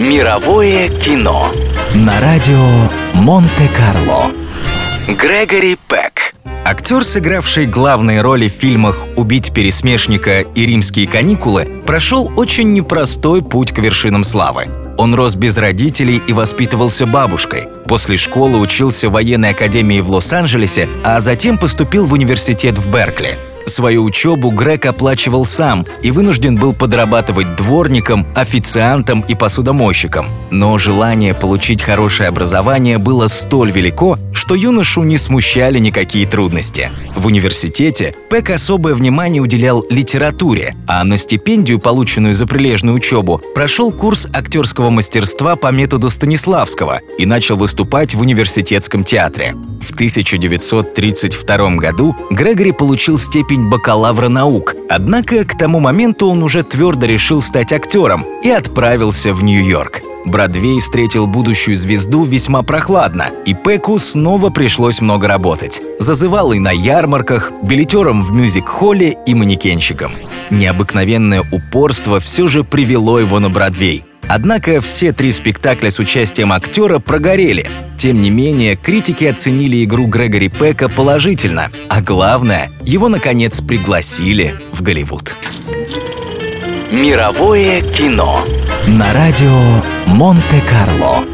Мировое кино на радио Монте-Карло. Грегори Пек. Актер, сыгравший главные роли в фильмах «Убить пересмешника» и «Римские каникулы», прошел очень непростой путь к вершинам славы. Он рос без родителей и воспитывался бабушкой. После школы учился в военной академии в Лос-Анджелесе, а затем поступил в университет в Беркли – Свою учебу Грег оплачивал сам и вынужден был подрабатывать дворником, официантом и посудомойщиком. Но желание получить хорошее образование было столь велико, что юношу не смущали никакие трудности. В университете Пек особое внимание уделял литературе, а на стипендию, полученную за прилежную учебу, прошел курс актерского мастерства по методу Станиславского и начал выступать в университетском театре. В 1932 году Грегори получил степень бакалавра наук, однако к тому моменту он уже твердо решил стать актером и отправился в Нью-Йорк. Бродвей встретил будущую звезду весьма прохладно, и Пеку снова пришлось много работать. Зазывал и на ярмарках, билетером в мюзик-холле и манекенщиком. Необыкновенное упорство все же привело его на Бродвей. Однако все три спектакля с участием актера прогорели. Тем не менее, критики оценили игру Грегори Пека положительно, а главное, его наконец пригласили в Голливуд. Мировое кино на радио Монте-Карло.